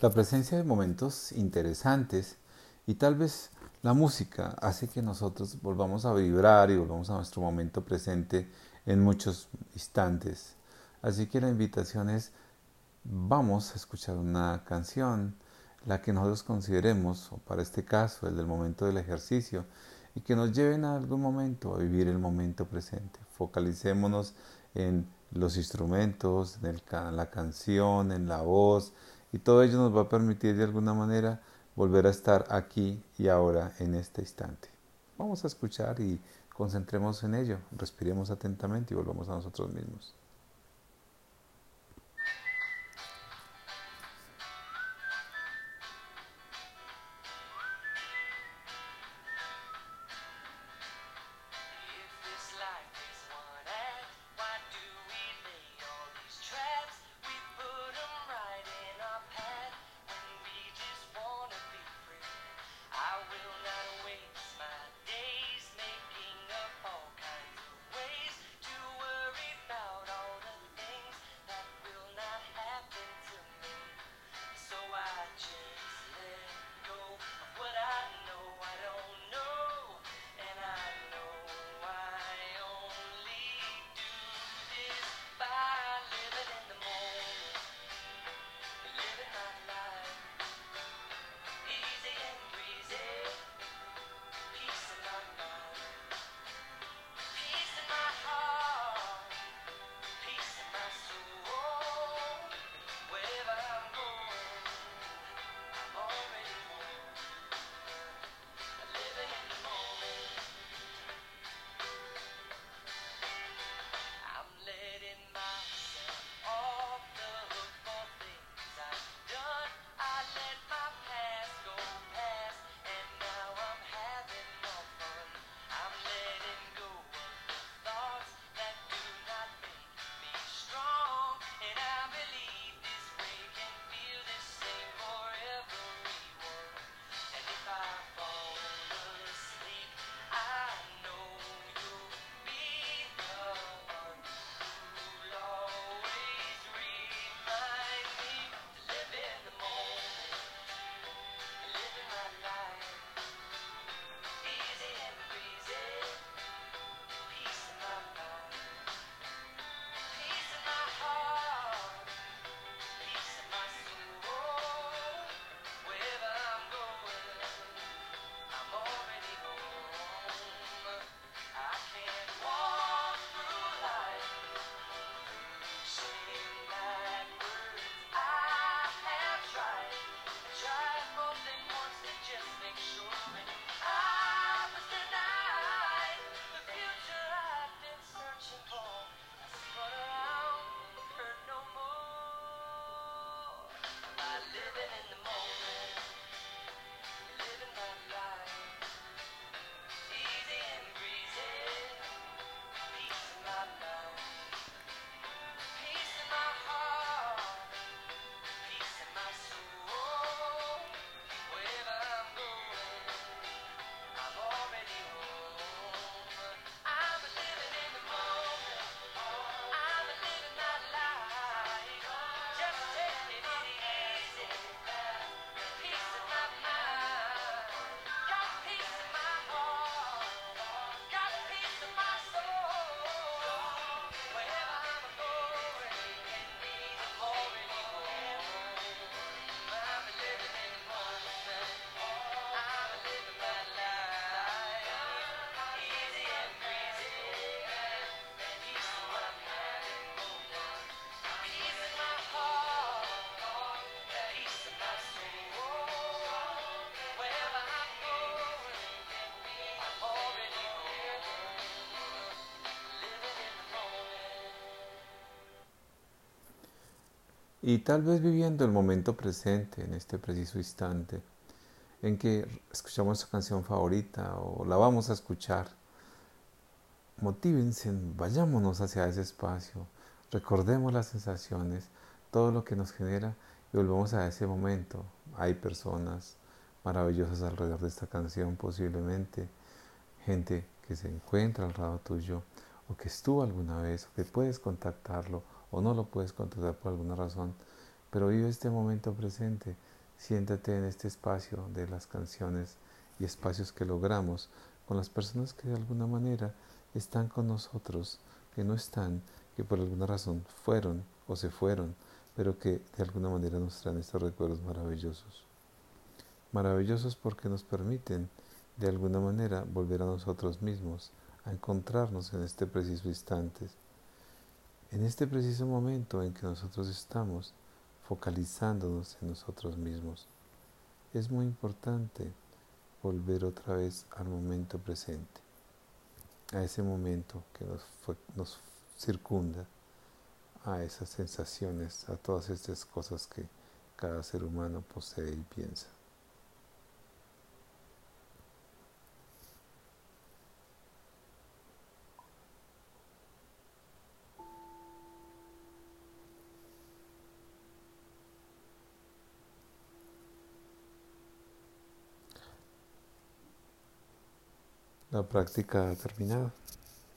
La presencia de momentos interesantes y tal vez la música hace que nosotros volvamos a vibrar y volvamos a nuestro momento presente en muchos instantes. Así que la invitación es, vamos a escuchar una canción, la que nosotros consideremos, o para este caso, el del momento del ejercicio, y que nos lleven a algún momento a vivir el momento presente. Focalicémonos en los instrumentos, en, la canción, en la voz, y todo ello nos va a permitir de alguna manera volver a estar aquí y ahora en este instante. Vamos a escuchar y concentremos en ello, respiremos atentamente y volvamos a nosotros mismos. living in the moment. Y tal vez viviendo el momento presente en este preciso instante en que escuchamos su canción favorita o la vamos a escuchar. Motívense, vayámonos hacia ese espacio, recordemos las sensaciones, todo lo que nos genera y volvemos a ese momento. Hay personas maravillosas alrededor de esta canción posiblemente, gente que se encuentra al lado tuyo o que estuvo alguna vez o que puedes contactarlo o no lo puedes contactar por alguna razón, pero vive este momento presente, siéntate en este espacio de las canciones y espacios que logramos con las personas que de alguna manera están con nosotros, que no están, que por alguna razón fueron o se fueron, pero que de alguna manera nos traen estos recuerdos maravillosos. Maravillosos porque nos permiten de alguna manera volver a nosotros mismos, a encontrarnos en este preciso instante, en este preciso momento en que nosotros estamos focalizándonos en nosotros mismos. Es muy importante volver otra vez al momento presente, a ese momento que nos, circunda, a esas sensaciones, a todas estas cosas que cada ser humano posee y piensa. La práctica ha terminado.